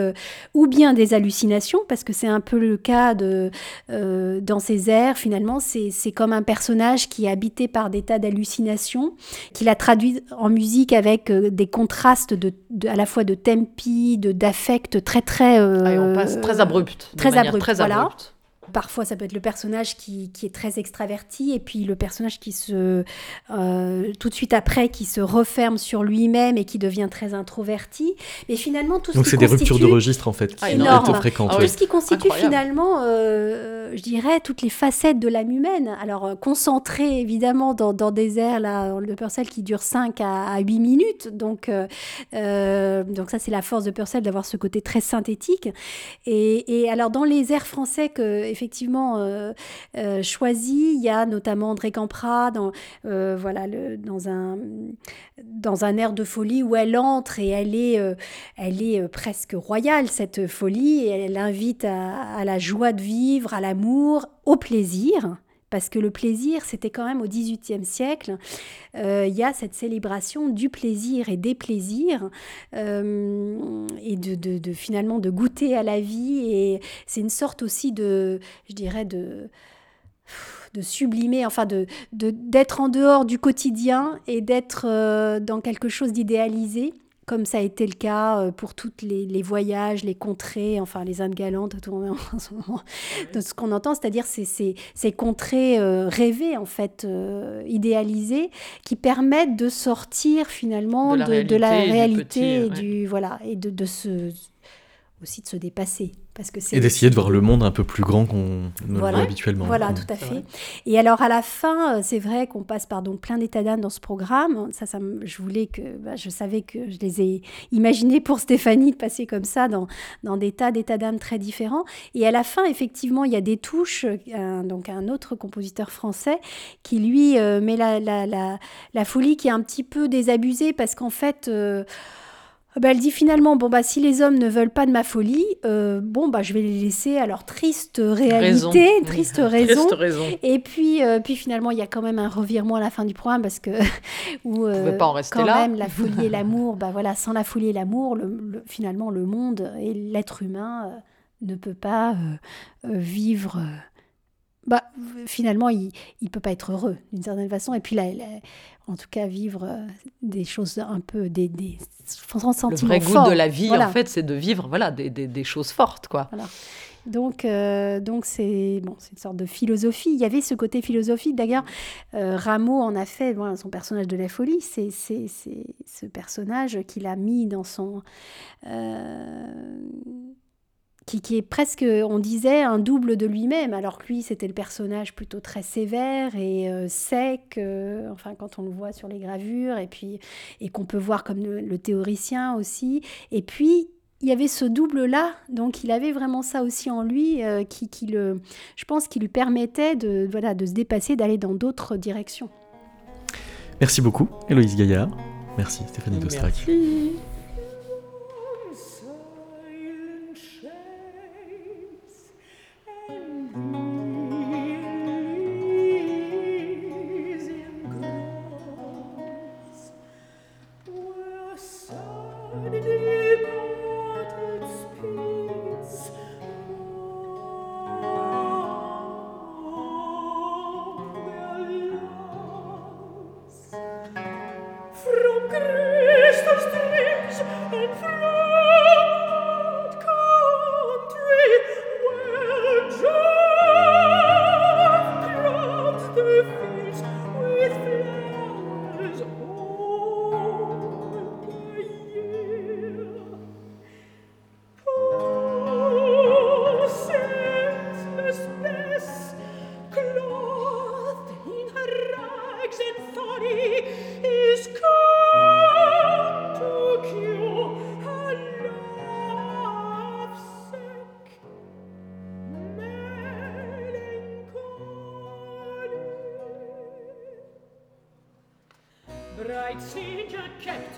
ou bien des hallucinations, parce que c'est un peu le cas de, euh, dans ces airs, finalement, c'est comme un personnage qui est habité par des tas d'hallucinations, qu'il a traduit en musique avec euh, des contrastes de, de- à la fois de tempi, de d'affect très très... euh, Ah, et on passe très abrupt. très abrupt, très voilà. abrupte. Parfois, ça peut être le personnage qui, qui est très extraverti et puis le personnage qui se, euh, tout de suite après, qui se referme sur lui-même et qui devient très introverti. Mais finalement, tout ce Donc qui c'est des ruptures de registre en fait qui Ah, sont énorme. fréquentes. Ah tout ce qui constitue Incroyable. finalement, euh, je dirais, toutes les facettes de l'âme humaine. Alors, euh, concentré évidemment dans, dans des airs là, de Purcell qui durent 5 à, à 8 minutes. Donc, euh, donc ça, c'est la force de Purcell d'avoir ce côté très synthétique. Et, et alors, dans les airs français que effectivement choisi. Il y a notamment André Campra dans, voilà, dans, un, dans un air de folie où elle entre et elle est, elle est presque royale, cette folie, et elle invite à la joie de vivre, à l'amour, au plaisir parce que le plaisir, c'était quand même au XVIIIe siècle, euh, il y a cette célébration du plaisir et des plaisirs, euh, et de, finalement de goûter à la vie, et c'est une sorte aussi de, je dirais, de sublimer, enfin d'être en dehors du quotidien et d'être euh, dans quelque chose d'idéalisé comme ça a été le cas euh, pour tous les, voyages, les contrées, enfin les Indes galantes, tout en ce moment, de ce qu'on entend, c'est-à-dire ces, ces, contrées euh, rêvées, en fait, euh, idéalisées, qui permettent de sortir finalement de la réalité, du, voilà, et de, de se, aussi de se dépasser et d'essayer de voir le monde un peu plus grand qu'on ne voilà. voit habituellement. Voilà, tout à fait. Et alors à la fin, euh, c'est vrai qu'on passe par donc plein d'états d'âme dans ce programme. Ça, ça, je voulais que, bah, je savais que je les ai imaginés pour Stéphanie de passer comme ça dans, dans des tas d'états d'âme très différents. Et à la fin, effectivement, il y a des touches. donc un autre compositeur français qui lui euh, met la, la, la, la, folie qui est un petit peu désabusée parce qu'en fait. Euh, bah, elle dit finalement bon bah si les hommes ne veulent pas de ma folie, euh, bon bah je vais les laisser à leur triste réalité, triste, raison. Et puis euh, puis finalement il y a quand même un revirement à la fin du programme parce que où euh, pas en rester quand là. même la folie et l'amour, bah voilà sans la folie et l'amour, le, finalement le monde et l'être humain ne peut pas vivre bah, finalement, il ne peut pas être heureux d'une certaine façon. Et puis, là, en tout cas, vivre euh, des choses un peu, des, des sentiments Le vrai goût de la vie, en fait, c'est de vivre voilà, des, des, des choses fortes. quoi. Donc, euh, donc c'est bon, c'est une sorte de philosophie. Il y avait ce côté philosophique. D'ailleurs, euh, Rameau en a fait son personnage de la folie. C'est ce personnage qu'il a mis dans son qui, est presque, on disait, un double de lui-même, alors que lui, c'était le personnage plutôt très sévère et euh, sec, euh, enfin, quand on le voit sur les gravures, et puis, et qu'on peut voir comme le, théoricien aussi. Et puis, il y avait ce double-là, donc il avait vraiment ça aussi en lui, euh, qui, qui, le, je pense, qui lui permettait de, voilà, de se dépasser, d'aller dans d'autres directions. Merci beaucoup, Héloïse Gaillard. Merci, Stéphanie Dostrac. Merci.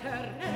Vater